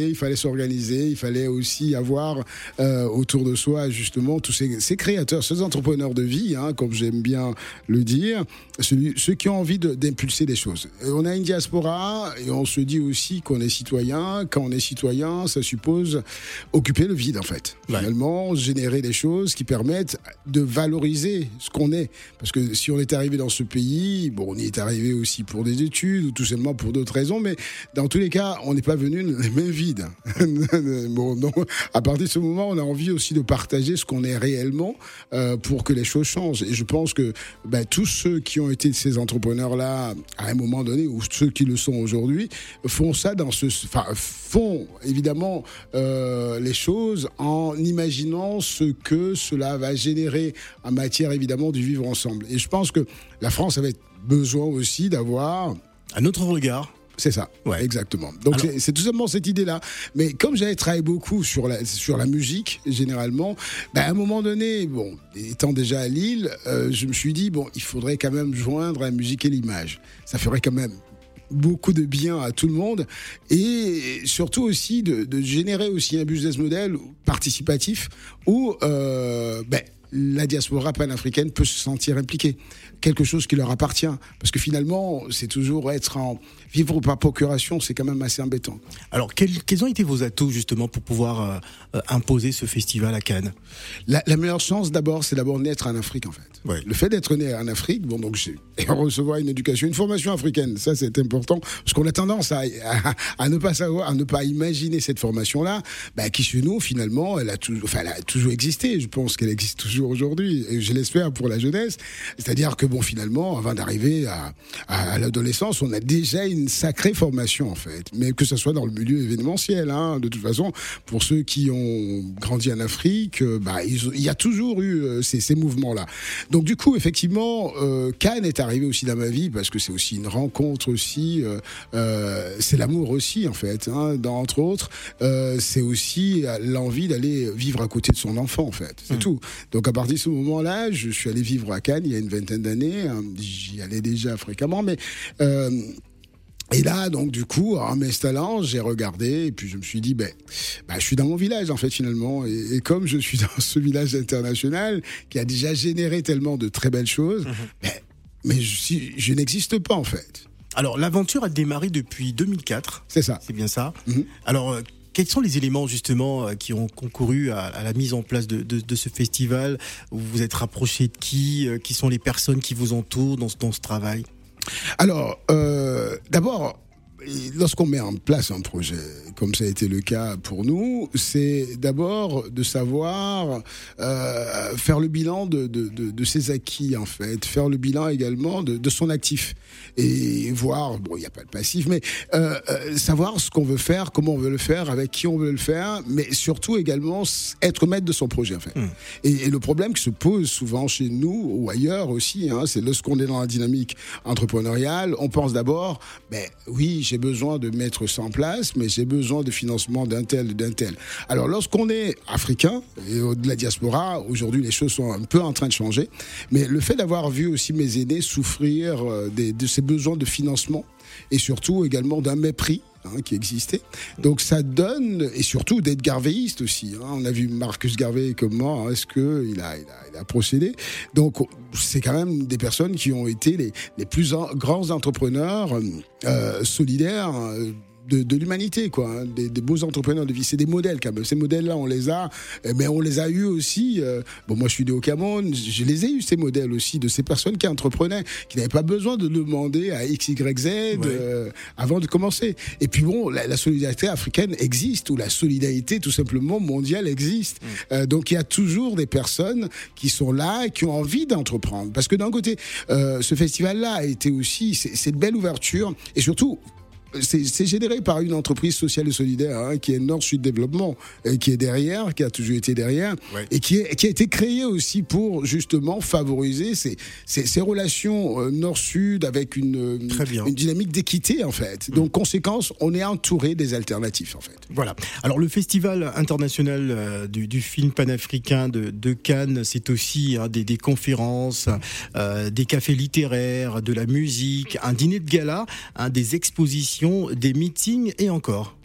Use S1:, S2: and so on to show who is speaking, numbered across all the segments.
S1: il fallait s'organiser, il fallait aussi avoir euh, autour de soi justement tous ces, ces créateurs, ces entrepreneurs de vie, hein, comme j'aime bien le dire, celui, ceux qui ont envie d'impulser des choses. Et on a une diaspora et on se dit aussi qu'on est citoyen. Quand on est citoyen, ça suppose occuper le vide en fait. Finalement, générer des choses qui permettent de valoriser ce qu'on est. Parce que si on est arrivé dans ce pays, bon, on y est arrivé aussi pour des études ou tout simplement pour d'autres raisons, mais dans tous les cas, on n'est pas venu les mains bon, à partir de ce moment, on a envie aussi de partager ce qu'on est réellement euh, pour que les choses changent. Et je pense que ben, tous ceux qui ont été ces entrepreneurs-là à un moment donné, ou ceux qui le sont aujourd'hui, font ça dans ce, enfin, font évidemment euh, les choses en imaginant ce que cela va générer en matière évidemment du vivre ensemble. Et je pense que la France avait besoin aussi d'avoir
S2: un autre regard
S1: c'est ça, ouais. exactement. Donc c'est tout simplement cette idée-là. Mais comme j'avais travaillé beaucoup sur la, sur la musique, généralement, ben à un moment donné, bon, étant déjà à Lille, euh, je me suis dit, bon, il faudrait quand même joindre la musique et l'image. Ça ferait quand même beaucoup de bien à tout le monde et surtout aussi de, de générer aussi un business model participatif où euh, ben, la diaspora panafricaine peut se sentir impliquée. Quelque chose qui leur appartient. Parce que finalement, c'est toujours être en vivre par procuration, c'est quand même assez embêtant.
S2: Alors, quels, ont été vos atouts justement pour pouvoir euh, euh, imposer ce festival à Cannes?
S1: La, meilleure chance d'abord, c'est d'abord naître en Afrique en fait. Le fait d'être né en Afrique, bon donc j'ai recevoir une éducation, une formation africaine, ça c'est important parce qu'on a tendance à, à, ne pas savoir, à ne pas imaginer cette formation-là, bah, qui chez nous finalement, elle a enfin, elle a toujours existé. Je pense qu'elle existe toujours aujourd'hui et je l'espère pour la jeunesse. C'est-à-dire que bon finalement, avant d'arriver à, à l'adolescence, on a déjà une sacrée formation en fait, mais que ce soit dans le milieu événementiel. Hein, de toute façon, pour ceux qui ont grandi en Afrique, euh, bah, il y a toujours eu euh, ces, ces mouvements-là. Donc du coup, effectivement, euh, Cannes est arrivé aussi dans ma vie parce que c'est aussi une rencontre aussi, euh, c'est l'amour aussi en fait, hein, dans, entre autres. c'est aussi l'envie d'aller vivre à côté de son enfant en fait, c'est mmh. tout. Donc à partir de ce moment-là, je suis allé vivre à Cannes il y a une vingtaine d'années. Hein, j'y allais déjà fréquemment, mais et là, donc, du coup, en m'installant, j'ai regardé et puis je me suis dit, ben, ben, je suis dans mon village, en fait, finalement. Et, comme je suis dans ce village international qui a déjà généré tellement de très belles choses, mhm. ben, mais je, je n'existe pas, en fait.
S2: Alors, l'aventure a démarré depuis 2004.
S1: C'est ça.
S2: C'est bien ça. Mhm. Alors, euh, quels sont les éléments justement euh, qui ont concouru à, la mise en place de, ce festival? Vous vous êtes rapproché de qui euh, Qui sont les personnes qui vous entourent dans, dans ce travail?
S1: Alors, euh, d'abord, lorsqu'on met en place un projet, comme ça a été le cas pour nous, c'est d'abord de savoir euh, faire le bilan de, de, de, de, ses acquis, en fait, faire le bilan également de, son actif et voir, bon, il n'y a pas de passif, mais euh, euh, savoir ce qu'on veut faire, comment on veut le faire, avec qui on veut le faire, mais surtout également être maître de son projet, en fait. Hmm. Et, et, le problème qui se pose souvent chez nous ou ailleurs aussi, hein, c'est lorsqu'on est dans la dynamique entrepreneuriale, on pense d'abord, ben oui, j'ai besoin de mettre ça en place, mais j'ai besoin de financement d'un tel, d'un tel. Alors, lorsqu'on est africain et de la diaspora, aujourd'hui, les choses sont un peu en train de changer. Mais le fait d'avoir vu aussi mes aînés souffrir euh, de ces besoins de financement et surtout également d'un mépris Hein, qui existait. Donc ça donne, et surtout d'être garvéiste aussi. Hein. On a vu Marcus Garvey comment hein, est-ce qu'il il a, il a, procédé? Donc c'est quand même des personnes qui ont été les, plus grands entrepreneurs euh, solidaires de, l'humanité, quoi, hein, des, beaux entrepreneurs de vie. C'est des modèles quand même. Ces modèles-là, on les a, mais eh ben, on les a eu aussi. Euh, bon, moi, je suis né au Cameroun, je les ai eu ces modèles aussi de ces personnes qui entreprenaient, qui n'avaient pas besoin de demander à X, Y, Z euh, avant de commencer. Et puis bon, la, solidarité africaine existe ou la solidarité tout simplement mondiale existe. Mm. Euh, donc il y a toujours des personnes qui sont là, qui ont envie d'entreprendre. Parce que d'un côté, ce festival-là a été aussi cette belle ouverture et surtout c'est généré par une entreprise sociale et solidaire hein, qui est Nord-Sud Développement, et qui est derrière, qui a toujours été derrière, et qui, est, qui, a été créé aussi pour justement favoriser ces, ces, ces relations euh, Nord-Sud avec une, une dynamique d'équité en fait. Mm. Donc conséquence, on est entouré des alternatives en fait.
S2: Voilà. Alors le Festival international euh, du, du, film panafricain de, de Cannes, c'est aussi hein, des, des, conférences, euh, des cafés littéraires, de la musique, un dîner de gala, hein, des expositions des meetings et encore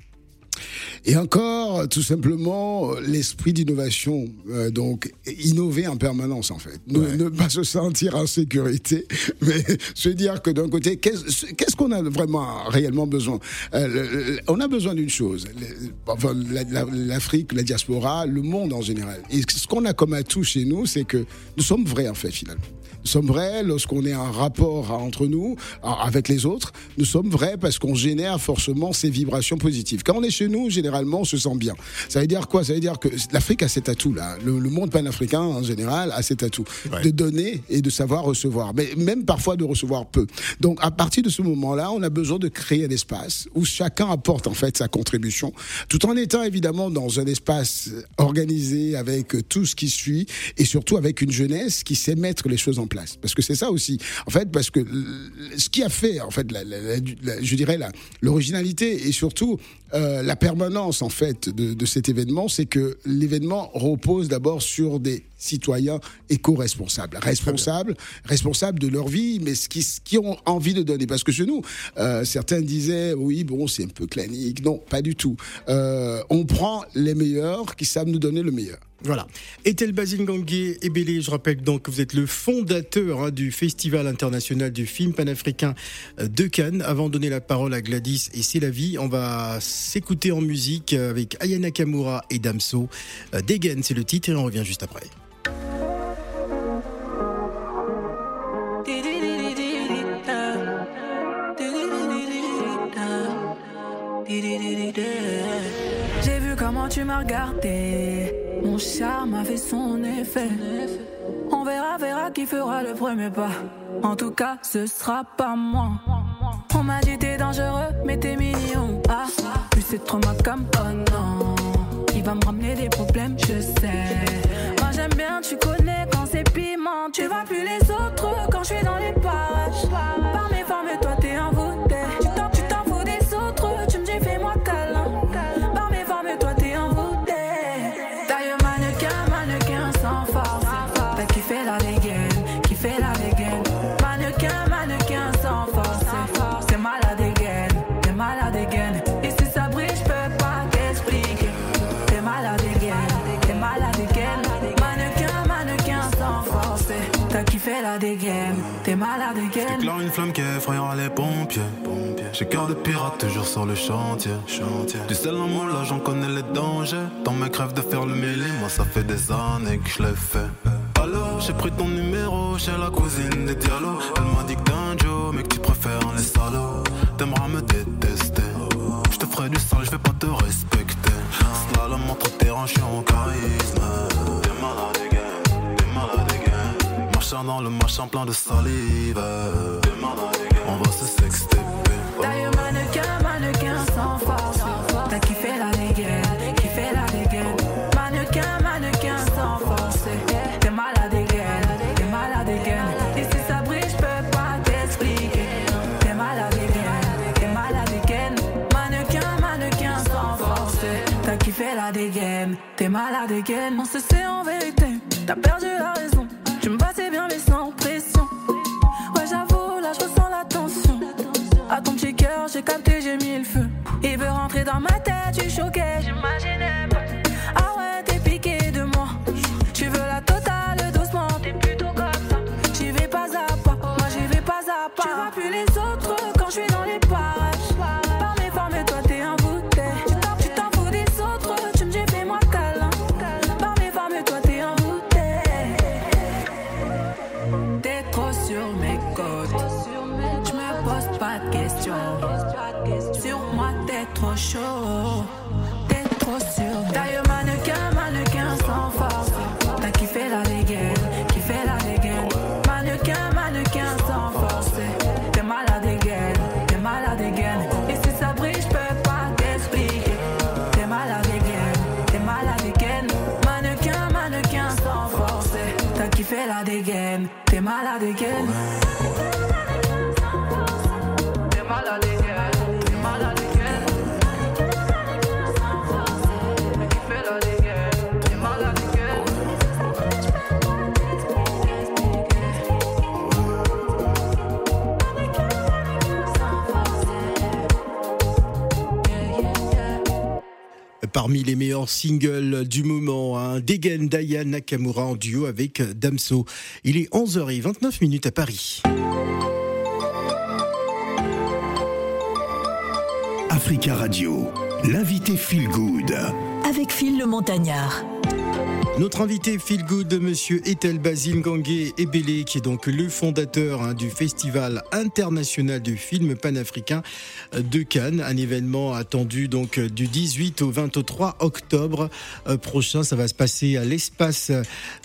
S1: Et encore, tout simplement, l'esprit d'innovation. Euh, donc, innover en permanence, en fait. Ne, pas se sentir en sécurité, mais se dire que d'un côté, qu'est-ce qu'on a vraiment, réellement besoin? Euh, On a besoin d'une chose. Enfin, L'Afrique, la diaspora, le monde en général. Et ce qu'on a comme atout chez nous, c'est que nous sommes vrais, en fait, finalement. Nous sommes vrais lorsqu'on est en rapport entre nous, avec les autres. Nous sommes vrais parce qu'on génère forcément ces vibrations positives. Quand on est chez nous, généralement, on se sent bien. Ça veut dire quoi? Ça veut dire que l'Afrique a cet atout-là. Le, monde panafricain, en général, a cet atout de donner et de savoir recevoir, mais même parfois de recevoir peu. Donc, à partir de ce moment-là, on a besoin de créer un espace où chacun apporte en fait sa contribution, tout en étant évidemment dans un espace organisé avec tout ce qui suit et surtout avec une jeunesse qui sait mettre les choses en place. Parce que c'est ça aussi. En fait, parce que ce qui a fait, en fait, je dirais, l'originalité et surtout euh, la permanence, en fait, de, cet événement, c'est que l'événement repose d'abord sur des citoyens éco-responsables, responsables, responsables de leur vie, mais ce qui, qui ont envie de donner. Parce que chez nous, euh, certains disaient, oui, bon, c'est un peu clanique. Non, pas du tout. Euh, on prend les meilleurs qui savent nous donner le meilleur.
S2: Voilà. Etel Basile et Ebélé, je rappelle donc que vous êtes le fondateur hein, du Festival international du film panafricain euh, de Cannes. Avant de donner la parole à Gladys et C'est la vie, on va s'écouter en musique avec Ayana Kamura et Damso. Degen, c'est le titre et on revient juste après.
S3: Regardé. Mon charme a fait son effet. On verra, verra qui fera le premier pas. En tout cas, ce sera pas moi. On m'a dit t'es dangereux, mais t'es mignon. Ah, plus c'est trop ma comme oh non. Il va me ramener des problèmes, je sais. Moi j'aime bien, tu connais quand c'est piment. Tu vois plus les autres quand je suis dans les parages. Malade
S4: J'éclaire une flamme qui effrayera les pompiers. J'ai cœur de pirate toujours sur le chantier. chantier. Du seul amour là j'en connais les dangers. Dans mes crèves de faire le mêlé, moi ça fait des années que je l'ai fait. Alors j'ai pris ton numéro chez la cousine des dialogues. Elle m'a dit que t'es Joe, mais que tu préfères les salauds. T'aimeras me détester. Je te ferai du sale, je vais pas te respecter. Slalom entre terrain, je suis en charisme. Le machin plein de salive. On va se sexter.
S3: D'ailleurs, mannequin, mannequin sans force. T'as kiffé la dégaine, la dégaine. Mannequin, mannequin sans force. T'es malade dégaine, t'es malade dégaine. Et si ça brille, j'peux pas t'expliquer. T'es malade dégaine, t'es malade dégaine. Mannequin, mannequin sans force. T'as kiffé la dégaine, t'es malade dégaine. On se sait en vérité, t'as perdu la raison. Tu me passais Il veut rentrer dans ma tête, t'es malade
S2: parmi les meilleurs singles du moment, hein, Degen Daya Nakamura en duo avec Damso. Il est 11h29 minutes à Paris.
S5: Africa Radio, l'invité Feel Good.
S6: avec Phil le Montagnard.
S2: Notre invité Feel Good, monsieur Etel Basile Gangué Ebele, qui est donc le fondateur hein, du Festival international du film panafricain de Cannes, un événement attendu donc du 18 au 23 octobre euh, prochain. Ça va se passer à l'espace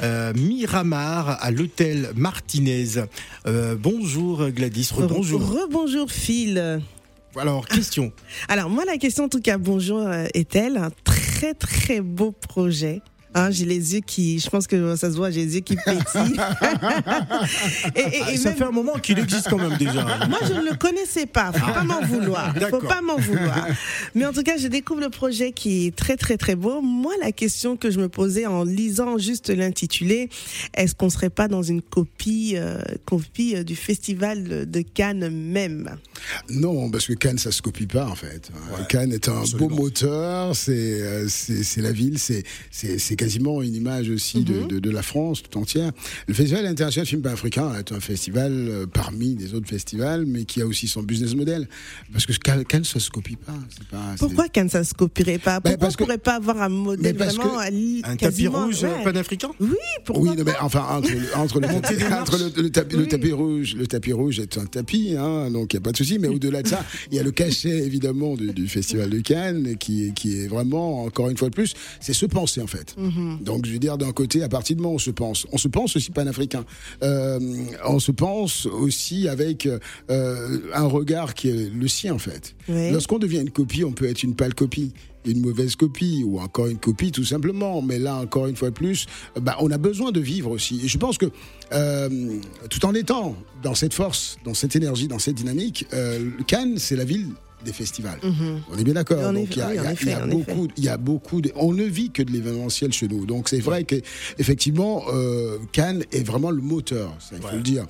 S2: euh, Miramar, à l'hôtel Martinez. Euh, bonjour Gladys, bonjour.
S7: Rebonjour Phil.
S2: Alors, question.
S7: Alors moi la question en tout cas bonjour euh, est-elle un très très beau projet. Hein, j'ai les yeux qui, je pense que ça se voit, j'ai les yeux qui pétillent. et, et-
S2: Ah,
S7: et
S2: ça
S7: même-
S2: fait un moment qu'il existe quand même déjà.
S7: moi, je ne le connaissais pas. Faut pas m'en vouloir. Faut pas m'en vouloir. Mais en tout cas, je découvre le projet qui est très, très, très beau. Moi, la question que je me posais en lisant juste l'intitulé, est-ce qu'on serait pas dans une copie, euh, copie euh, du festival de Cannes même?
S1: Non, parce que Cannes, ça se copie pas en fait. Cannes est un
S2: absolument.
S1: beau moteur, c'est euh, c'est c'est la ville, c'est c'est c'est quasiment une image aussi de, de, de la France tout entière. Le Festival international du film africain est un festival euh, parmi les autres festivals, mais qui a aussi son business model. Parce que Cannes, Cannes, ça se copie pas. pas
S7: Pourquoi Cannes ça se copierait pas?
S1: Ben,
S7: Pourquoi
S1: parce
S7: on
S1: que-
S7: pourrait pas avoir un modèle vraiment li-
S2: Un tapis rouge
S7: ouais.
S2: panafricain?
S7: Oui, pourquoi
S1: Oui, non, mais enfin entre le, entre le, entre le, le tapis, le tapis rouge, le tapis rouge est un tapis, hein, donc il y a pas de souci. Mais au-delà de ça, il y a le cachet évidemment du, du festival de Cannes qui est qui est vraiment encore une fois de plus, c'est se penser en fait. Donc je veux dire d'un côté, à partir du moment où on se pense, on se pense aussi panafricain. Euh, on se pense aussi avec euh, un regard qui est le sien en fait.
S7: Oui.
S1: Lorsqu'on devient une copie, on peut être une pâle copie une mauvaise copie ou encore une copie tout simplement. Mais là, encore une fois de plus, bah, on a besoin de vivre aussi. Et je pense que euh, tout en étant dans cette force, dans cette énergie, dans cette dynamique, euh, Cannes, c'est la ville des festivals. On est bien d'accord. Donc il y a,
S7: oui, en
S1: il y a-
S7: effet,
S1: il y a
S7: en
S1: beaucoup, il y a beaucoup. De, on ne vit que de l'événementiel chez nous. Donc c'est vrai que effectivement, euh, Cannes est vraiment le moteur. Ça, il faut le dire.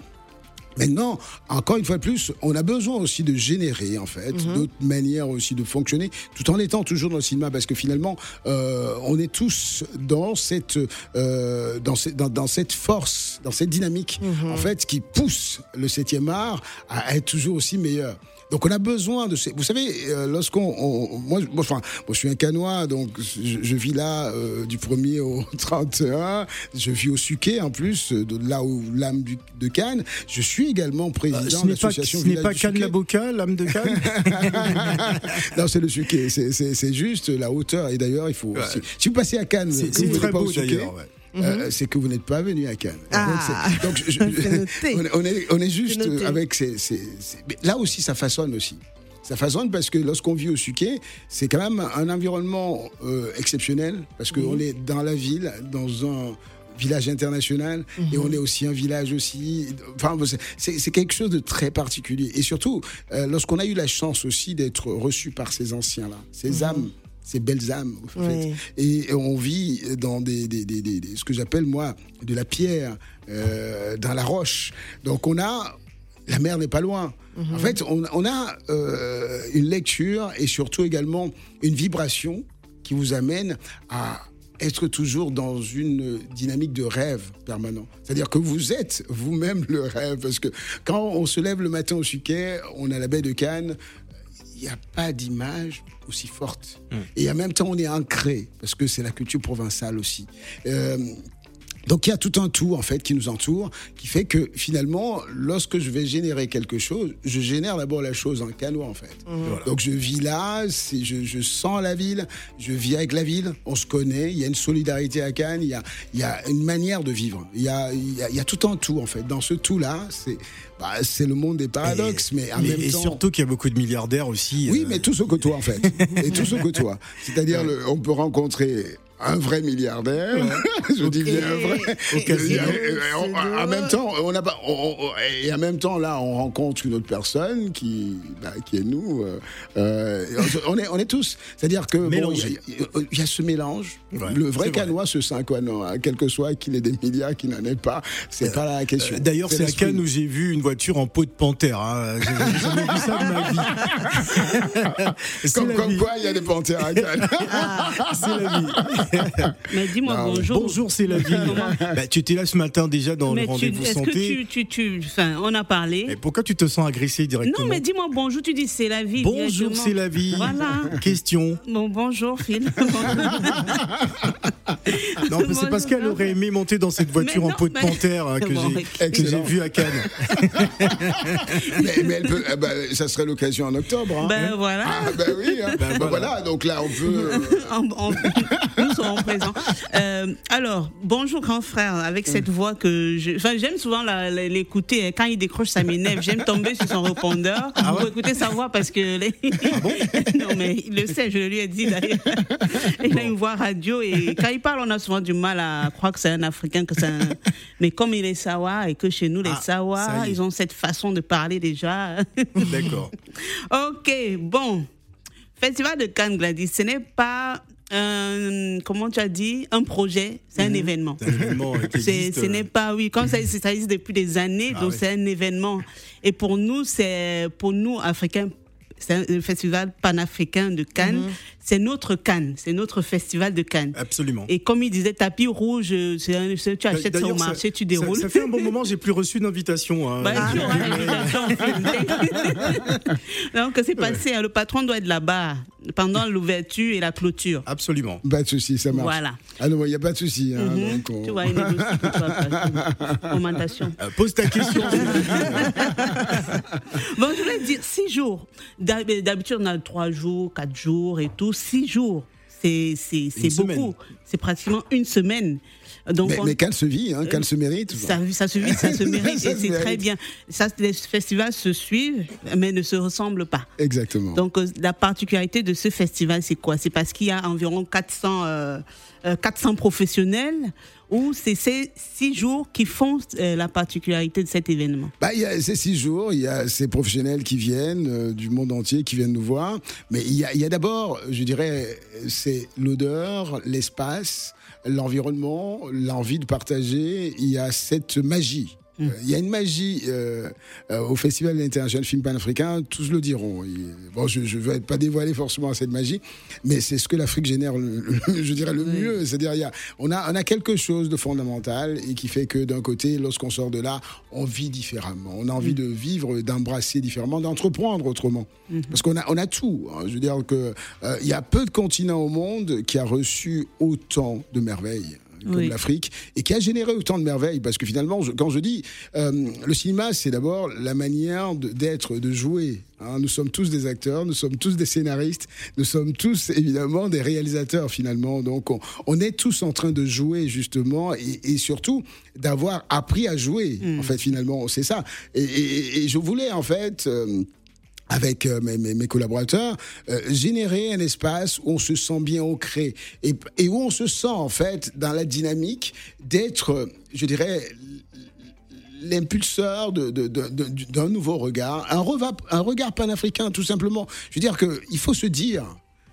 S1: Maintenant, encore une fois de plus, on a besoin aussi de générer en fait d'autres manières aussi de fonctionner, tout en étant toujours dans le cinéma, parce que finalement, euh, on est tous dans cette euh, dans, cette- dans, dans cette force, dans cette dynamique en fait qui pousse le 7e art à être toujours aussi meilleur. Donc on a besoin de ces... Vous savez, euh, lorsqu'on... on- moi, enfin, moi, je suis un canois, donc je, je vis là euh, du 1er au 31. Je vis au Suquet, en plus, euh, de là où l'âme du- de Cannes. Je suis également président
S2: Euh, Ce
S1: de
S2: n'est pas,
S1: l'association
S2: ce n'est pas Cannes la Boca, l'âme de Cannes
S1: non, c'est le Suquet. C'est- juste la hauteur. Et d'ailleurs, il faut...
S2: Ouais.
S1: Si, si vous passez à Cannes,
S2: C'est très
S1: pas au
S2: beau
S1: Suquet,
S2: d'ailleurs. ouais.
S1: Euh, c'est que vous n'êtes pas venu à Cannes.
S7: Ah.
S1: Donc, je- on, est- on est, on est juste avec ces, ces- ces- mais là aussi, ça façonne aussi. Ça façonne parce que lorsqu'on vit au Suquet, c'est quand même un environnement euh, exceptionnel parce qu'on est dans la ville, dans un village international et on est aussi un village aussi. Enfin c'est- quelque chose de très particulier. Et surtout euh, lorsqu'on a eu la chance aussi d'être reçu par ces anciens là ces âmes ces belles âmes au fait.
S7: Oui.
S1: Et on vit dans des, des- des- des- ce que j'appelle moi de la pierre, euh, dans la roche. Donc on a la mer n'est pas loin. En fait, on, on a euh, une lecture et surtout également une vibration qui vous amène à être toujours dans une dynamique de rêve permanent. C'est-à-dire que vous êtes vous-même le rêve. Parce que quand on se lève le matin au Suquet, on a la baie de Cannes, il n'y a pas d'image aussi forte. Et en même temps, on est ancré, parce que c'est la culture provençale aussi. Euh, donc il y a tout un tout en fait qui nous entoure, qui fait que finalement, lorsque je vais générer quelque chose, je génère d'abord la chose en canoë en fait. Donc je vis là, je, je sens la ville, je vis avec la ville, on se connaît, il y a une solidarité à Cannes, il y a, il y a une manière de vivre, il y a, il y a, il y a tout un tout en fait. Dans ce tout là, c'est bah, c'est le monde des paradoxes, mais en
S2: et,
S1: même
S2: et
S1: temps.
S2: surtout qu'il y a beaucoup de milliardaires aussi.
S1: Oui,
S2: euh,
S1: mais tout se côtoie en fait. Et tout se côtoie. C'est-à-dire, le- on peut rencontrer un vrai milliardaire. Je dis bien un vrai. Et, en même temps, on a pas, on- on- et en même temps, là, on rencontre une autre personne qui, bah, qui est nous. euh, euh, on est, on est tous. C'est-à-dire que bon, il y, a- il y a ce mélange.
S2: Ouais,
S1: le vrai canois, ce 5 hein, quel que soit qu'il ait des milliards, qu'il n'en ait pas, c'est pas la question.
S2: Euh, D'ailleurs, c'est à. Cannes où j'ai vu une voiture en peau de panthère. Hein. J'ai jamais vu ça de ma vie.
S1: Comme,
S2: la
S1: comme
S2: vie.
S1: quoi, il y a des panthères à Cannes.
S2: C'est la vie.
S8: Mais dis-moi
S1: Non, mais
S8: bonjour.
S2: Bonjour, c'est la vie. Bah, tu étais là ce matin déjà dans
S8: Mais
S2: le
S8: tu-
S2: rendez-vous
S8: est-ce que
S2: santé.
S8: tu, tu, tu, enfin, on a parlé.
S2: Et pourquoi tu te sens agressé directement?
S8: Non, mais dis-moi bonjour, tu dis c'est la vie.
S2: Bonjour, c'est la vie.
S8: Voilà.
S2: Question.
S8: Bon, bonjour, Phil.
S2: Non, mais c'est parce qu'elle aurait aimé monter dans cette voiture
S8: Mais
S2: en peau de
S8: mais-
S2: panthère hein, que
S8: Bon,
S2: j'ai
S8: ok.
S2: que j'ai
S1: Excellent.
S2: vu à Cannes.
S1: mais, mais elle peut, eh ben, ça serait l'occasion en octobre. hein.
S8: ben voilà.
S1: Ah, ben oui, hein. Ben voilà. donc là, on peut. euh,
S8: En- en- nous serons présents. Euh, alors, bonjour grand frère, avec cette voix que je, enfin, j'aime souvent l'écouter. hein. Quand il décroche, ça m'énerve. J'aime tomber sur son répondeur pour écouter sa voix parce que les- non mais il le sait, je lui ai dit d'ailleurs. Il a une voix radio et quand il parle, on a souvent du mal à croire que c'est un Africain, que c'est un... mais comme il est Sawa et que chez nous les
S2: Ah,
S8: Sawa, ils ont cette façon de parler déjà.
S2: D'accord.
S8: Ok, bon. Festival de Cannes, Gladys, ce n'est pas un, comment tu as dit, un projet, c'est un événement.
S2: C'est un événement existe,
S8: ce n'est pas, oui, comme ça, ça existe depuis des années,
S2: Ah
S8: donc
S2: oui.
S8: c'est un événement. Et pour nous, c'est, pour nous, Africains, c'est un festival panafricain de Cannes. C'est notre Cannes, c'est notre festival de Cannes.
S2: Absolument.
S8: Et comme il disait, tapis rouge, un, tu achètes ça au
S2: D'ailleurs,
S8: marché, tu déroules.
S2: Ça, fait un bon moment, j'ai plus reçu d'invitation. hein.
S8: Bah, l'invitation. Donc, c'est passé. hein, Le patron doit être là-bas pendant l'ouverture et la clôture.
S2: Absolument.
S1: Pas de souci, ça marche.
S8: Voilà.
S1: Ah non, il n'y a pas de souci. hein,
S8: Mhm.
S1: donc on-
S8: Tu vois, il négocie Augmentation.
S2: Euh, pose ta question.
S8: Bon, je voulais dire six jours. D'hab- D'habitude, on a trois jours, quatre jours et tout. Six jours, c'est beaucoup. C'est pratiquement une semaine. Donc,
S1: Mais,
S8: on-
S1: mais qu'elle se vit, hein, qu'elle se mérite.
S8: Ça, ça se vit, ça se mérite
S1: Ça
S8: et c'est très bien. Ça, les festivals se suivent, mais ne se ressemblent pas.
S1: Exactement.
S8: Donc, euh, la particularité de ce festival, c'est quoi? C'est parce qu'il y a environ 400, euh, euh, 400 professionnels ou c'est ces six jours qui font euh, la particularité de cet événement
S1: Bah, il y a ces six jours, il y a ces professionnels qui viennent euh, du monde entier, qui viennent nous voir. Mais il y a, il y a d'abord, je dirais, c'est l'odeur, l'espace, l'environnement, l'envie de partager. Il y a cette magie. Euh, Il y a une magie euh, euh, au Festival international film panafricain, tous le diront. Bon, je ne vais pas dévoiler forcément cette magie, mais c'est ce que l'Afrique génère, le, le- je dirais, le mieux. C'est-à-dire, il y a, on, a, on a quelque chose de fondamental et qui fait que d'un côté, lorsqu'on sort de là, on vit différemment. On a envie de vivre, d'embrasser différemment, d'entreprendre autrement. Parce qu'on a, on a tout. hein. Je veux dire que euh, il y a peu de continents au monde qui a reçu autant de merveilles comme
S8: Oui.
S1: l'Afrique, et qui a généré autant de merveilles. Parce que finalement, je- quand je dis euh, le cinéma, c'est d'abord la manière d'être, de, jouer. hein. Nous sommes tous des acteurs, nous sommes tous des scénaristes, nous sommes tous évidemment des réalisateurs finalement. Donc on, on est tous en train de jouer justement, et, et surtout d'avoir appris à jouer. En fait, finalement, c'est ça. Et, et- et je voulais en fait. euh, avec euh, mes, collaborateurs, euh, générer un espace où on se sent bien ancré et, et où on se sent en fait dans la dynamique d'être, je dirais, l'impulseur d'un nouveau regard, un, un regard panafricain tout simplement. Je veux dire qu'il faut se dire,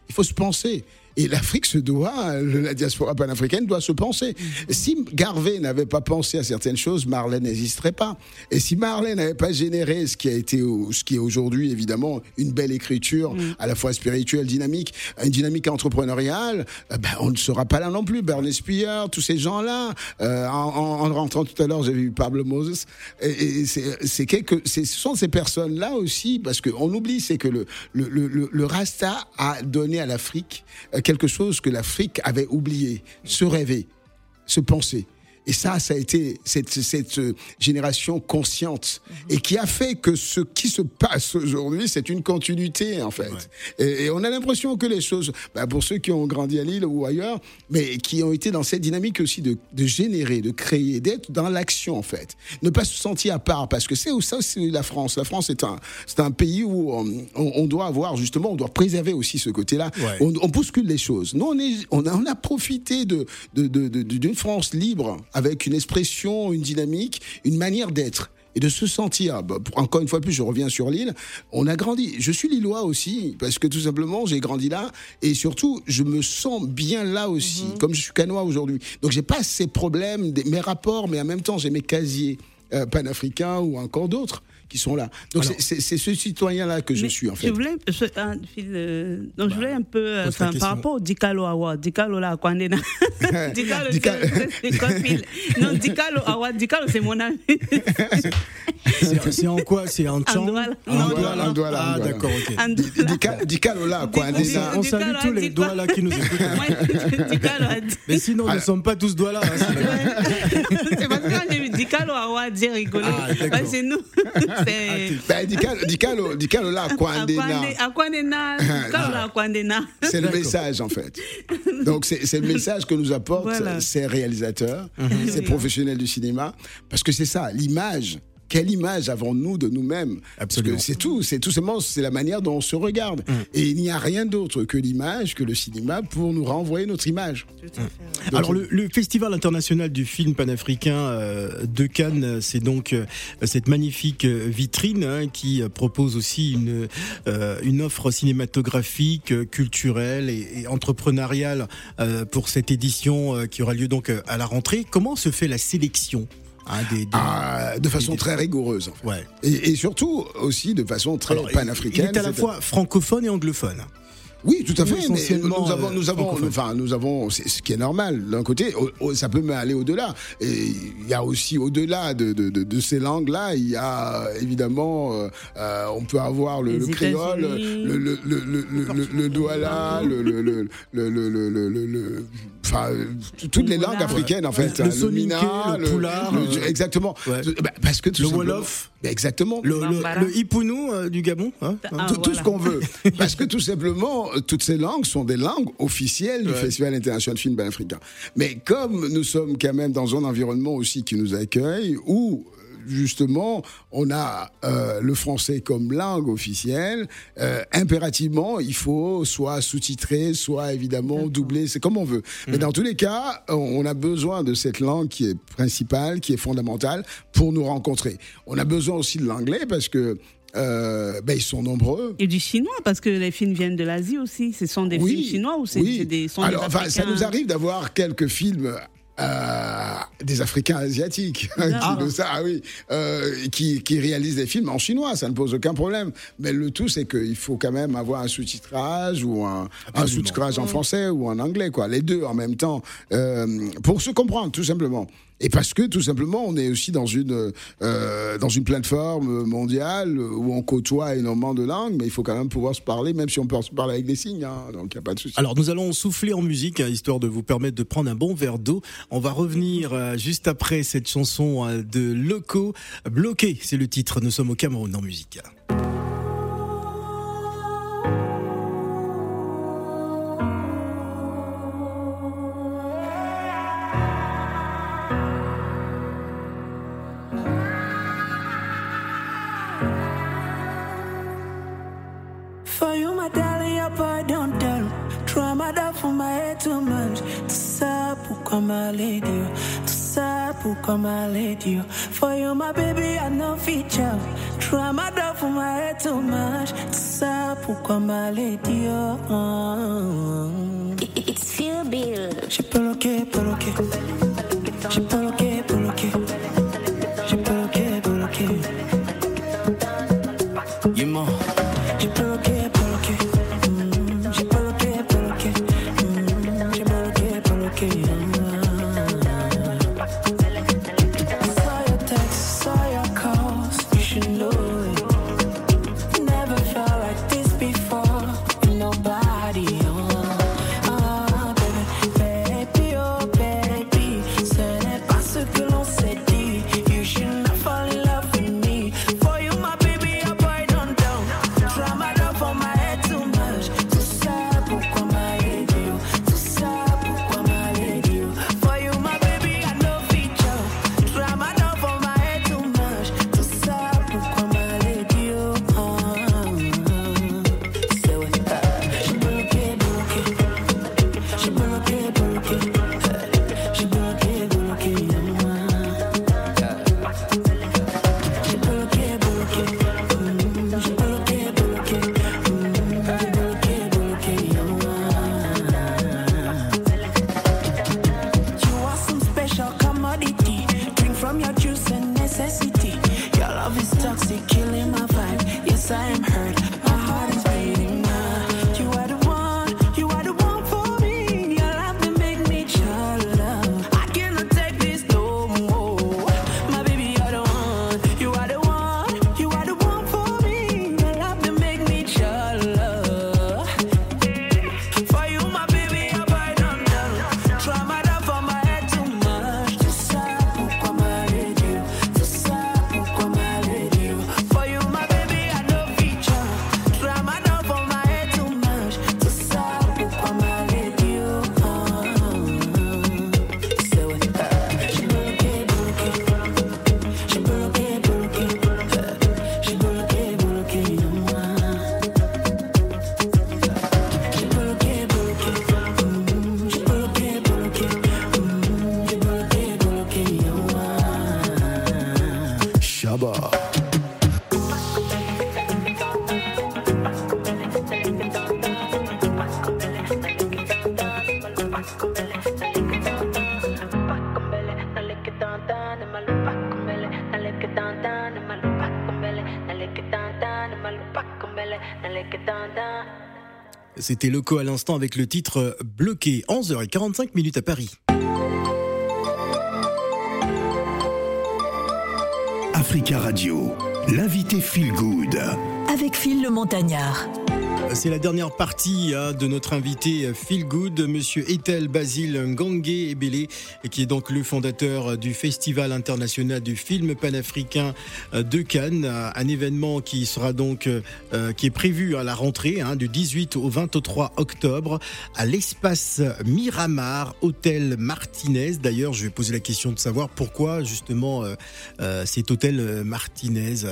S1: il faut se penser. Et l'Afrique se doit, la diaspora panafricaine doit se penser. Si Garvey n'avait pas pensé à certaines choses, Marley n'existerait pas. Et si Marley n'avait pas généré ce qui a été, ce qui est aujourd'hui évidemment une belle écriture, à la fois spirituelle, dynamique, une dynamique entrepreneuriale, euh, ben, on ne sera pas là non plus. Bernie Spier, tous ces gens-là. Euh, en, en- en rentrant tout à l'heure, j'ai vu Pablo Moses. Et, et c'est quelque, ce sont ces personnes-là aussi, parce qu'on oublie, c'est que le, le, le, le- le Rasta a donné à l'Afrique euh, quelque chose que l'Afrique avait oublié, se rêver, se penser. Et ça, ça a été cette, cette euh, génération consciente et qui a fait que ce qui se passe aujourd'hui, c'est une continuité en fait. Et, et on a l'impression que les choses, bah, pour ceux qui ont grandi à Lille ou ailleurs, mais qui ont été dans cette dynamique aussi de, de générer, de créer, d'être dans l'action en fait, ne pas se sentir à part parce que c'est ça, c'est la France. La France est un, c'est un pays où on, on- on doit avoir justement, on doit préserver aussi ce côté-là.
S2: Ouais.
S1: On, on bouscule les choses. Nous, on, est, on, a, on a profité de, de, de- de- d'une France libre avec une expression, une dynamique, une manière d'être. Et de se sentir, bah, encore une fois plus, je reviens sur l'île, on a grandi. Je suis lillois aussi, parce que tout simplement, j'ai grandi là, et surtout, je me sens bien là aussi, comme je suis canois aujourd'hui. Donc, j'ai pas ces problèmes, mes rapports, mais en même temps, j'ai mes casiers euh, panafricains ou encore d'autres qui sont là. Donc c'est ce citoyen-là que je suis en fait.
S8: Je voulais, je, un, euh, donc bah, je voulais un peu, euh, enfin, par rapport au Dikalo Awa, Dikalo là, Dikalo,
S1: Dika...
S8: c'est Non, Dikalo Awa, Dikalo c'est mon ami.
S2: c'est en quoi? C'est en
S8: Tchang
S2: En Douala. Ah d'accord, ok.
S1: Dikalo
S8: là,
S1: Kwandena.
S2: On salue tous les Douala qui nous écoutent. Mais sinon, nous ne sommes pas tous Douala. Hein, c'est
S8: parce qu'on est Dikalo Awa, dire
S2: rigolo.
S8: Parce que nous. C'est.
S1: Le message, en fait. Donc, c'est c'est le message que nous apportent
S8: Voilà.
S1: ces réalisateurs,
S2: Mhm.
S1: ces professionnels du cinéma. Parce que c'est ça, l'image. Quelle image avons-nous de nous-mêmes? Parce
S2: Absolument.
S1: que c'est tout, c'est tout simplement c'est la manière dont on se regarde.
S2: Mhm.
S1: Et il n'y a rien d'autre que l'image, que le cinéma, pour nous renvoyer notre image. Donc,
S2: Alors le, le Festival international du film panafricain euh, de Cannes, c'est donc euh, cette magnifique euh, vitrine hein, qui propose aussi une euh, une offre cinématographique, culturelle et, et entrepreneuriale euh, pour cette édition euh, qui aura lieu donc à la rentrée. Comment se fait la sélection? Hein, des, des-
S1: ah, de façon
S2: des-
S1: très rigoureuse. en fait.
S2: Ouais.
S1: Et, et surtout aussi de façon très
S2: Alors,
S1: panafricaine.
S2: Il est à la fois francophone et anglophone.
S1: Oui, tout à fait. Mais nous avons, enfin, nous avons, ce qui est normal. D'un côté, ça peut aller au-delà. Et il y a aussi au-delà de, de, ces langues-là, il y a évidemment, on peut avoir le, créole, le le le le douala, le le le le enfin, toutes les langues africaines en fait.
S2: Le,
S1: somina,
S2: le poulard,
S1: exactement.
S2: le wolof,
S1: exactement.
S2: Le, le, hipounou du Gabon,
S1: tout, ce qu'on veut. Parce que tout simplement, toutes ces langues sont des langues officielles du
S2: Ouais.
S1: Festival international de film panafricain. Mais comme nous sommes quand même dans un environnement aussi qui nous accueille, où euh, justement on a euh, le français comme langue officielle, euh, impérativement il faut soit sous-titrer, soit évidemment doubler, c'est comme on veut. Mais dans tous les cas, on a besoin de cette langue qui est principale, qui est fondamentale pour nous rencontrer. On a besoin aussi de l'anglais parce que euh, ben, ils sont nombreux.
S8: Et du chinois, parce que les films viennent de l'Asie aussi. Ce sont des films chinois ou c'est
S1: oui.
S8: des, sont
S1: Alors,
S8: des
S1: enfin, ça nous arrive d'avoir quelques films. Euh, des Africains asiatiques qui,
S8: D'accord.
S1: de ça, ah oui, euh, qui, qui réalisent des films en chinois, ça ne pose aucun problème. Mais le tout, c'est qu'il faut quand même avoir un sous-titrage ou un, sous-titrage en français ou en anglais, quoi. Les deux en même temps, euh, pour se comprendre, tout simplement. Et parce que tout simplement, on est aussi dans une euh, dans une plateforme mondiale où on côtoie énormément de langues, mais il faut quand même pouvoir se parler, même si on peut se parler avec des signes. hein, donc il n'y a pas de souci.
S2: Alors nous allons souffler en musique, hein, histoire de vous permettre de prendre un bon verre d'eau. On va revenir euh, juste après cette chanson euh, de Loco. Bloqué, c'est le titre. Nous sommes au Cameroun en musique.
S3: For you, my darling, your boy don't tell. My dog for my head too much. come I you. To come I you. For you, my baby, I know feature. Try my dog for my head too much. To come oh. I you. It's Phil
S1: Bill.
S2: C'était Loco à l'instant avec le titre euh, Bloqué. 11h45 minutes à Paris.
S5: Africa Radio, l'invité Feel Good.
S6: Avec Phil le Montagnard.
S2: C'est la dernière partie hein, de notre invité Feel Good, Monsieur Etel Basile Ngangé Ebele, qui est donc le fondateur du Festival international du film panafricain euh, de Cannes, euh, un événement qui sera donc euh, est prévu à la rentrée hein, du 18 au 23 octobre à l'espace Miramar, hôtel Martinez. D'ailleurs, je vais poser la question de savoir pourquoi justement cet hôtel Martinez.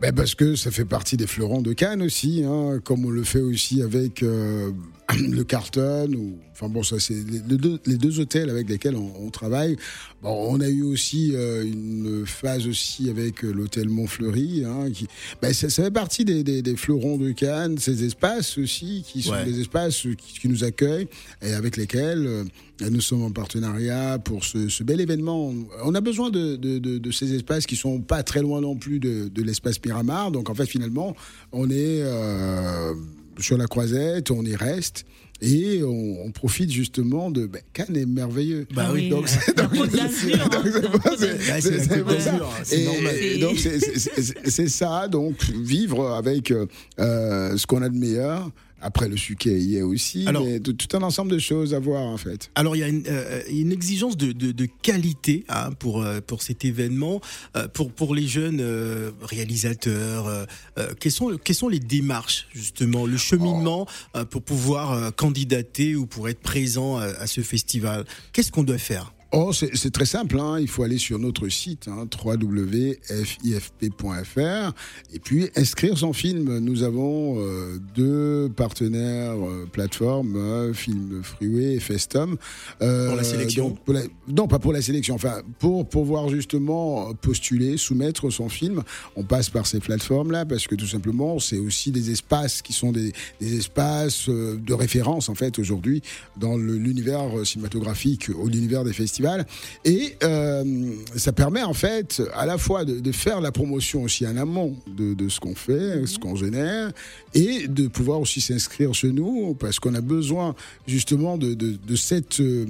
S1: Ben parce que ça fait partie des fleurons de Cannes aussi, hein, comme on le fait aussi avec euh, le Carlton. Ou, enfin bon, ça c'est les, deux, les deux hôtels avec lesquels on, on travaille. Bon, on a eu aussi euh, une phase aussi avec euh, l'hôtel Montfleury, hein, qui, ben ça, ça fait partie des, des, des fleurons de Cannes, ces espaces aussi qui sont
S2: Ouais.
S1: des espaces qui, qui nous accueillent et avec lesquels euh, nous sommes en partenariat pour ce, ce bel événement. On a besoin de, de, de, de ces espaces qui sont pas très loin non plus de, de l'espace Miramar. Donc en fait, finalement, on est euh, sur la croisette, on y reste. Et on, on profite justement de ben, Cannes est merveilleux.
S2: Bah oui.
S1: donc c'est donc c'est ça. donc vivre avec euh, euh, ce qu'on a de meilleur. Après le suquet y est aussi,
S2: Alors-
S1: mais tout, un ensemble de choses à voir en fait.
S2: Alors il y a une, euh, une exigence de, de, de qualité hein, pour euh, pour cet événement, Euh, pour pour les jeunes euh, réalisateurs. quelles sont quelles sont les démarches justement, le cheminement pour pouvoir candidater ou pour être présent à, à ce festival? Qu'est-ce qu'on doit faire?
S1: Oh, c'est très simple. Hein. Il faut aller sur notre site hein, www.fifp.fr et puis inscrire son film. Nous avons euh, deux partenaires euh, plateformes, euh, Film Freeway et Festum.
S2: Pour la sélection
S1: donc, pour la- Non, pas pour la sélection. Enfin, pour pouvoir justement postuler, soumettre son film, on passe par ces plateformes-là parce que tout simplement, c'est aussi des espaces qui sont des, des espaces de référence en fait aujourd'hui dans l'univers cinématographique, ou l'univers des festivals. Et euh, ça permet en fait à la fois de, de faire la promotion aussi en amont de, de ce qu'on fait, ce qu'on génère, et de pouvoir aussi s'inscrire chez nous parce qu'on a besoin justement de, de, de cette euh,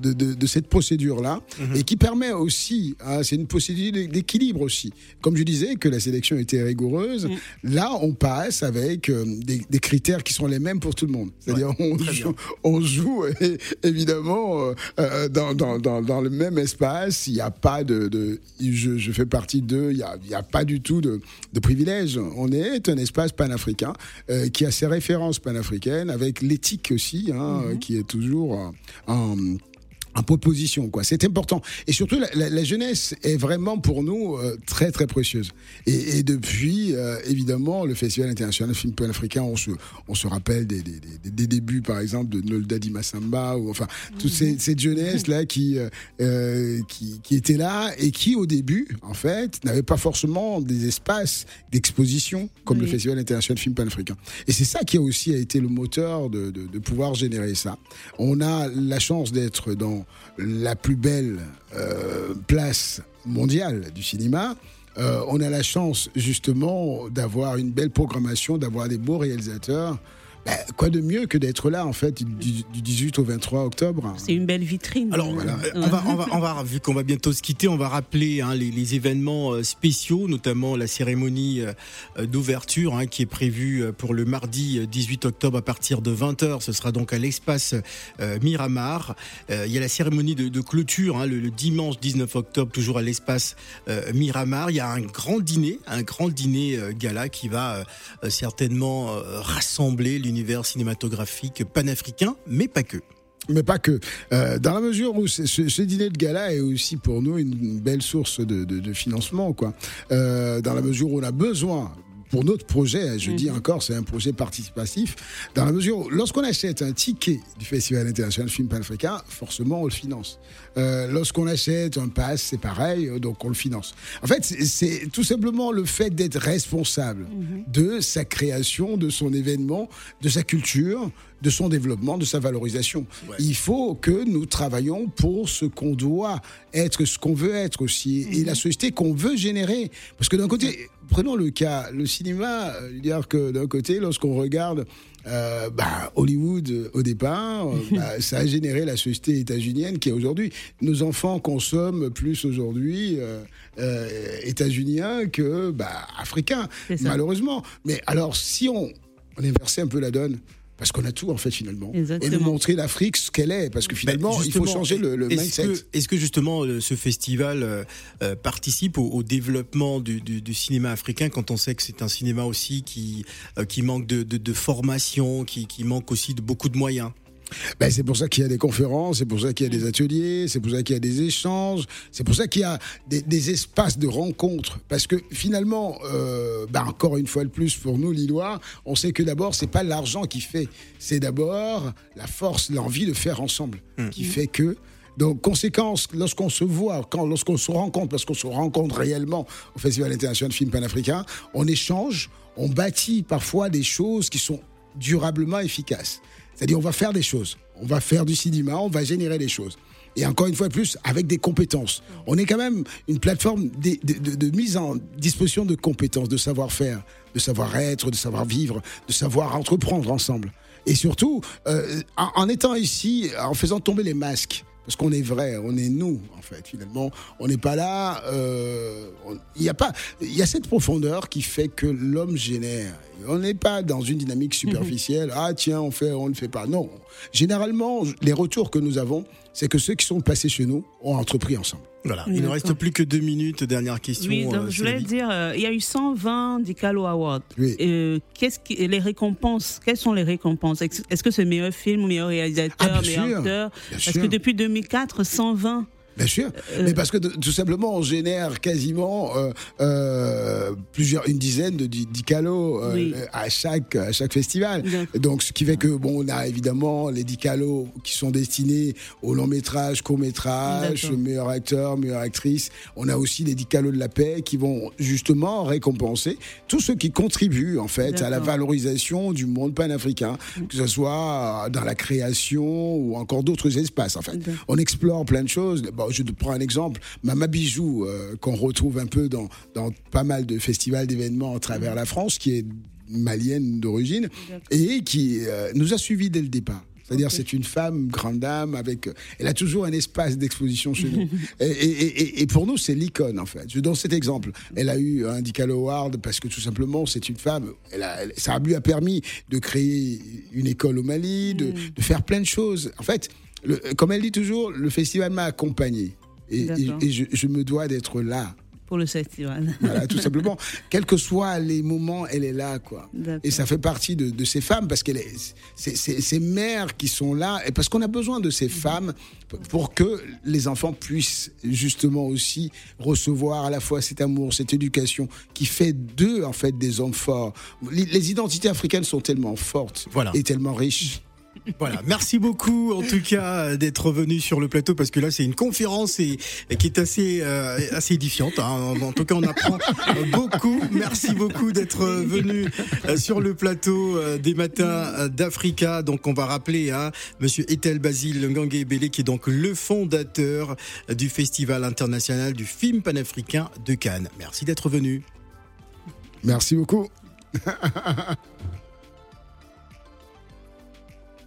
S1: de, de, de cette procédure-là et qui permet aussi, hein, c'est une procédure d'équilibre aussi. Comme je disais que la sélection était rigoureuse, là on passe avec euh, des, des critères qui sont les mêmes pour tout le monde. C'est-à-dire on, joue,
S2: bien.
S1: on joue et, évidemment euh, euh, dans, dans, dans, dans le même espace, il n'y a pas de, de je, je fais partie d'eux, il n'y a, y a pas du tout de, de privilège. On est un espace panafricain euh, qui a ses références panafricaines avec l'éthique aussi, hein, euh, qui est toujours en en proposition quoi. C'est important. Et surtout la, la- la jeunesse est vraiment pour nous euh, très très précieuse. Et, et depuis euh, évidemment le festival international film pan-africain on se on se rappelle des, des, des, des débuts par exemple de Nolda Di Massamba ou enfin toute ces- cette jeunesse là qui euh, qui qui était là et qui au début en fait n'avait pas forcément des espaces d'exposition comme le festival international film pan-africain. Et c'est ça qui a aussi été le moteur de, de, de pouvoir générer ça. On a la chance d'être dans la plus belle euh, place mondiale du cinéma. Euh, on a la chance justement d'avoir une belle programmation, d'avoir des beaux réalisateurs. Ben, quoi de mieux que d'être là en fait du, du 18 au 23 octobre?
S8: C'est une belle vitrine.
S2: Alors,
S1: Voilà.
S2: on, va, on, va, on va, vu qu'on va bientôt se quitter, on va rappeler hein, les, les événements euh, spéciaux, notamment la cérémonie euh, d'ouverture hein, qui est prévue euh, pour le mardi euh, 18 octobre à partir de 20h. Ce sera donc à l'espace euh, Miramar. Euh, il y a la cérémonie de, de clôture hein, le, le dimanche 19 octobre, toujours à l'espace euh, Miramar. Il y a un grand dîner, un grand dîner gala qui va certainement rassembler cinématographique panafricain, mais pas que.
S1: mais pas que. Euh, dans la mesure où ce, ce- dîner de gala est aussi pour nous une belle source de financement, quoi. Euh, dans la mesure où on a besoin. Pour notre projet, je dis encore, c'est un projet participatif. Dans la mesure où, lorsqu'on achète un ticket du Festival international film panafricain, forcément, on le finance. Euh, lorsqu'on achète un pass, c'est pareil, euh, donc on le finance. En fait, c'est- c'est tout simplement le fait d'être responsable de sa création, de son événement, de sa culture, de son développement, de sa valorisation. Il faut que nous travaillions pour ce qu'on doit être, ce qu'on veut être aussi, et la société qu'on veut générer. Parce que d'un côté, prenons le cas, le cinéma, euh, dire que d'un côté, lorsqu'on regarde euh, bah, Hollywood euh, au départ, euh, bah, ça a généré la société états-unienne qui est aujourd'hui. Nos enfants consomment plus aujourd'hui euh, euh, états-uniens que bah, africains, malheureusement. Mais alors, si on, on inversait un peu la donne, parce qu'on a tout en fait finalement, et de montrer l'Afrique ce qu'elle est, parce que finalement,
S2: Ben,
S1: il faut changer le, le
S2: est-ce
S1: mindset.
S2: que- Est-ce que justement euh, ce festival euh, euh, participe au, au développement du, du- du cinéma africain quand on sait que c'est un cinéma aussi qui, euh, qui manque de, de- de formation, qui, qui manque aussi de beaucoup de moyens?
S1: Ben, c'est pour ça qu'il y a des conférences, c'est pour ça qu'il y a des ateliers, c'est pour ça qu'il y a des échanges, c'est pour ça qu'il y a des, des espaces de rencontres. Parce que finalement, euh, ben, encore une fois de plus, pour nous, Lillois, on sait que d'abord, c'est pas l'argent qui fait, c'est d'abord la force, l'envie de faire ensemble qui fait que. Donc, conséquence, lorsqu'on se voit, quand, lorsqu'on se rencontre, parce qu'on se rencontre réellement au Festival international de film panafricain, on échange, on bâtit parfois des choses qui sont durablement efficaces. C'est-à-dire, on va faire des choses, on va faire du cinéma, on va générer des choses. Et encore une fois plus, avec des compétences. On est quand même une plateforme de, mise en disposition de compétences, de savoir-faire, de savoir-être, de savoir-vivre, de savoir entreprendre ensemble. Et surtout, euh, en, en étant ici, en faisant tomber les masques. Parce qu'on est vrai, on est nous, fait, finalement. On n'est pas là. euh, Il y a pas, il y a cette profondeur qui fait que l'homme génère. On n'est pas dans une dynamique superficielle. Ah tiens, on fait, on ne fait pas. Non. Généralement, les retours que nous avons, c'est que ceux qui sont passés chez nous ont entrepris ensemble.
S2: Voilà. Il ne reste plus que deux minutes. Dernière question.
S8: Oui, donc
S2: euh,
S8: je voulais dire, euh, il y a eu 120 Dicalo Awards.
S1: Oui.
S8: Euh, qu'est-ce qui, les récompenses, quelles sont les récompenses? Est-ce que c'est meilleur film, meilleur réalisateur,
S1: Ah,
S8: meilleur
S1: sûr.
S8: acteur?
S1: Bien
S8: Parce
S1: sûr.
S8: que depuis 2004, 120.
S1: Bien sûr,
S8: Euh,
S1: mais parce que tout simplement on génère quasiment euh, euh, plusieurs, une dizaine de di- dicalos
S8: Oui.
S1: à chaque à chaque festival. Donc ce qui fait que bon, on a évidemment les dicalos qui sont destinés au long métrage, court métrage, meilleur acteur, meilleure actrice. On a aussi les dicalos de la paix qui vont justement récompenser tous ceux qui contribuent en fait à la valorisation du monde panafricain, que ce soit dans la création ou encore d'autres espaces en fait. On explore plein de choses. Bon, je te prends un exemple. Mama Bijou, euh, qu'on retrouve un peu dans, dans pas mal de festivals, d'événements à travers la France, qui est malienne d'origine et qui euh, nous a suivis dès le départ. C'est-à-dire, c'est une femme, grande dame, avec. euh, Elle a toujours un espace d'exposition chez nous. Et, et- et- et pour nous, c'est l'icône, en fait. Je donne cet exemple. Elle a eu un Dicalo Award parce que tout simplement, c'est une femme. Elle a- elle- ça lui a permis de créer une école au Mali, de, de faire plein de choses. En fait, le- comme elle dit toujours, le festival m'a accompagné. Et, et-
S8: D'accord.
S1: et je, je me dois d'être là
S8: pour le festival.
S1: Voilà, tout simplement. Quels que soient les moments, elle est là, quoi. Et ça fait partie de, de ces femmes parce qu'elle est, c'est, c'est- ces mères qui sont là et parce qu'on a besoin de ces femmes pour que les enfants puissent justement aussi recevoir à la fois cet amour, cette éducation qui fait d'eux en fait des hommes forts. Les, les identités africaines sont tellement fortes
S2: Voilà.
S1: et tellement riches.
S2: Voilà, merci beaucoup en tout cas d'être venu sur le plateau parce que là c'est une conférence et, qui est assez euh, assez édifiante. hein. En, tout cas, on apprend beaucoup. Merci beaucoup d'être venu euh, sur le plateau euh, des matins d'Africa. Donc on va rappeler hein, Monsieur Etel Basile Ngangé Bélé qui est donc le fondateur du Festival international du film panafricain de Cannes. Merci d'être venu.
S1: Merci beaucoup.